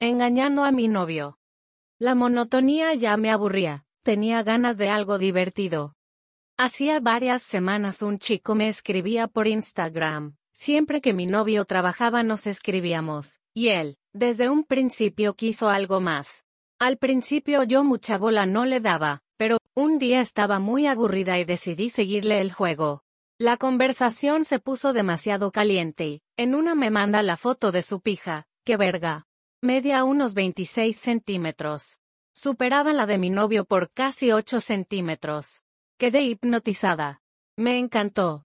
engañando a mi novio. La monotonía ya me aburría, tenía ganas de algo divertido. Hacía varias semanas un chico me escribía por Instagram, siempre que mi novio trabajaba nos escribíamos, y él, desde un principio quiso algo más. Al principio yo mucha bola no le daba, pero, un día estaba muy aburrida y decidí seguirle el juego. La conversación se puso demasiado caliente y, en una me manda la foto de su pija, qué verga. Media unos 26 centímetros. Superaba la de mi novio por casi 8 centímetros. Quedé hipnotizada. Me encantó.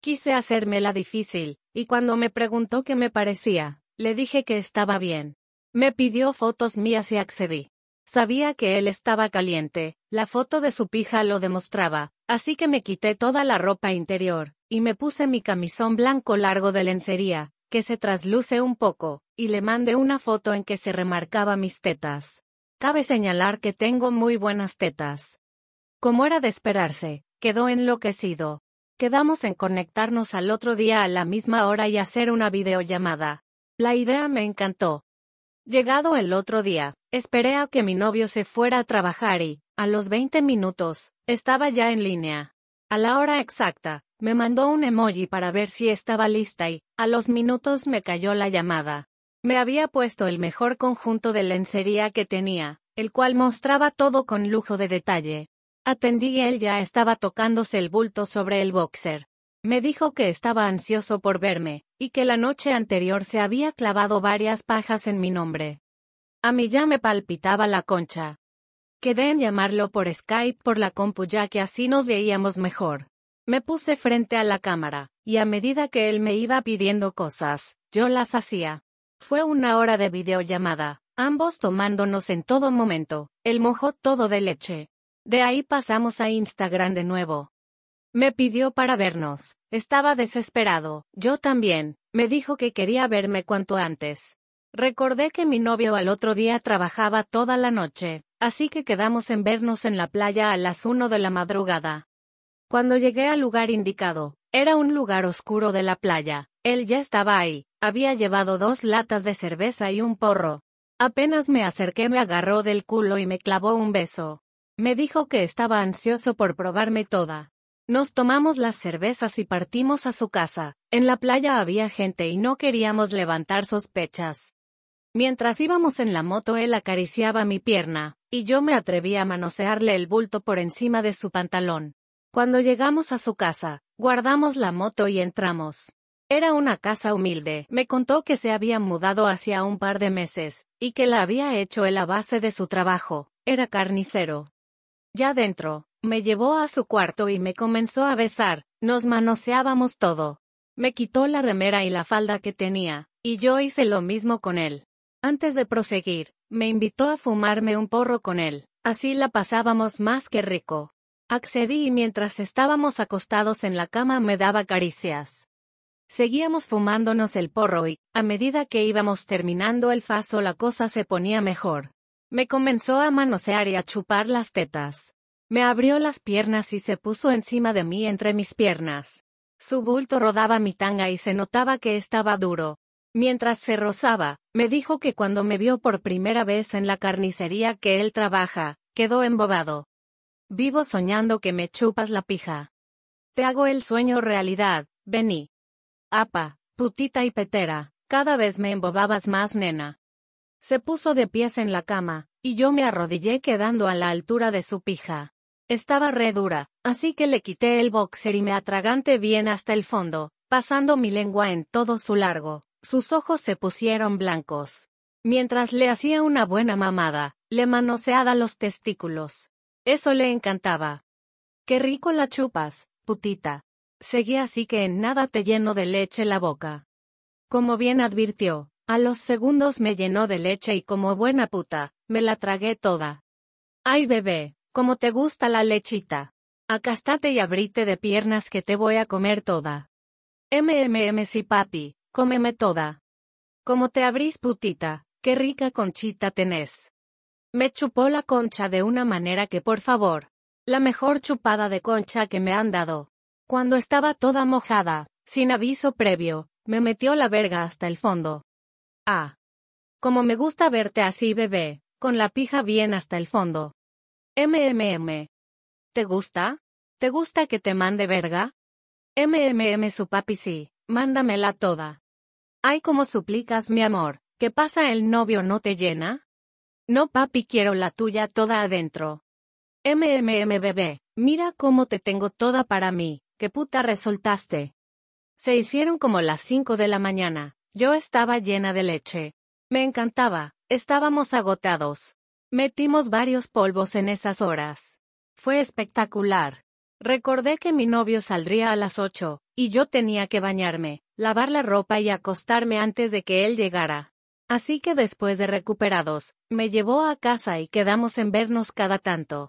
Quise hacérmela difícil, y cuando me preguntó qué me parecía, le dije que estaba bien. Me pidió fotos mías y accedí. Sabía que él estaba caliente, la foto de su pija lo demostraba, así que me quité toda la ropa interior, y me puse mi camisón blanco largo de lencería, que se trasluce un poco, y le mandé una foto en que se remarcaba mis tetas. Cabe señalar que tengo muy buenas tetas. Como era de esperarse, quedó enloquecido. Quedamos en conectarnos al otro día a la misma hora y hacer una videollamada. La idea me encantó. Llegado el otro día, esperé a que mi novio se fuera a trabajar y, a los 20 minutos, estaba ya en línea. A la hora exacta, me mandó un emoji para ver si estaba lista y, a los minutos me cayó la llamada. Me había puesto el mejor conjunto de lencería que tenía, el cual mostraba todo con lujo de detalle. Atendí y él ya estaba tocándose el bulto sobre el boxer. Me dijo que estaba ansioso por verme, y que la noche anterior se había clavado varias pajas en mi nombre. A mí ya me palpitaba la concha. Quedé en llamarlo por Skype por la compu ya que así nos veíamos mejor. Me puse frente a la cámara, y a medida que él me iba pidiendo cosas, yo las hacía. Fue una hora de videollamada, ambos tomándonos en todo momento, él mojó todo de leche. De ahí pasamos a Instagram de nuevo. Me pidió para vernos, estaba desesperado, yo también, me dijo que quería verme cuanto antes. Recordé que mi novio al otro día trabajaba toda la noche, así que quedamos en vernos en la playa a las 1 de la madrugada. Cuando llegué al lugar indicado, era un lugar oscuro de la playa, él ya estaba ahí, había llevado dos latas de cerveza y un porro. Apenas me acerqué me agarró del culo y me clavó un beso. Me dijo que estaba ansioso por probarme toda. Nos tomamos las cervezas y partimos a su casa. En la playa había gente y no queríamos levantar sospechas. Mientras íbamos en la moto él acariciaba mi pierna, y yo me atreví a manosearle el bulto por encima de su pantalón. Cuando llegamos a su casa, guardamos la moto y entramos. Era una casa humilde. Me contó que se había mudado hacía un par de meses, y que la había hecho él a base de su trabajo. Era carnicero. Ya dentro, me llevó a su cuarto y me comenzó a besar, nos manoseábamos todo. Me quitó la remera y la falda que tenía, y yo hice lo mismo con él. Antes de proseguir, me invitó a fumarme un porro con él, así la pasábamos más que rico. Accedí y mientras estábamos acostados en la cama me daba caricias. Seguíamos fumándonos el porro y, a medida que íbamos terminando el faso la cosa se ponía mejor. Me comenzó a manosear y a chupar las tetas. Me abrió las piernas y se puso encima de mí entre mis piernas. Su bulto rodaba mi tanga y se notaba que estaba duro. Mientras se rozaba, me dijo que cuando me vio por primera vez en la carnicería que él trabaja, quedó embobado. Vivo soñando que me chupas la pija. Te hago el sueño realidad, vení. Apa, putita y petera, cada vez me embobabas más nena. Se puso de pies en la cama, y yo me arrodillé quedando a la altura de su pija. Estaba re dura, así que le quité el boxer y me atraganté bien hasta el fondo, pasando mi lengua en todo su largo. Sus ojos se pusieron blancos. Mientras le hacía una buena mamada, le manoseaba los testículos. Eso le encantaba. Qué rico la chupas, putita. Seguí así que en nada te lleno de leche la boca. Como bien advirtió, a los segundos me llenó de leche y como buena puta, me la tragué toda. Ay bebé, como te gusta la lechita. Acástate y abrite de piernas que te voy a comer toda. MMM sí papi, cómeme toda. Como te abrís putita, qué rica conchita tenés. Me chupó la concha de una manera que por favor, la mejor chupada de concha que me han dado. Cuando estaba toda mojada, sin aviso previo, me metió la verga hasta el fondo. Ah. Como me gusta verte así, bebé, con la pija bien hasta el fondo. MMM. ¿Te gusta? ¿Te gusta que te mande verga? MMM su papi sí, mándamela toda. Ay, como suplicas, mi amor, ¿qué pasa el novio no te llena? No papi quiero la tuya toda adentro. MMM bebé, mira cómo te tengo toda para mí, qué puta resultaste. Se hicieron como las 5 de la mañana, yo estaba llena de leche. Me encantaba, estábamos agotados. Metimos varios polvos en esas horas. Fue espectacular. Recordé que mi novio saldría a las 8, y yo tenía que bañarme, lavar la ropa y acostarme antes de que él llegara. Así que después de recuperados, me llevó a casa y quedamos en vernos cada tanto.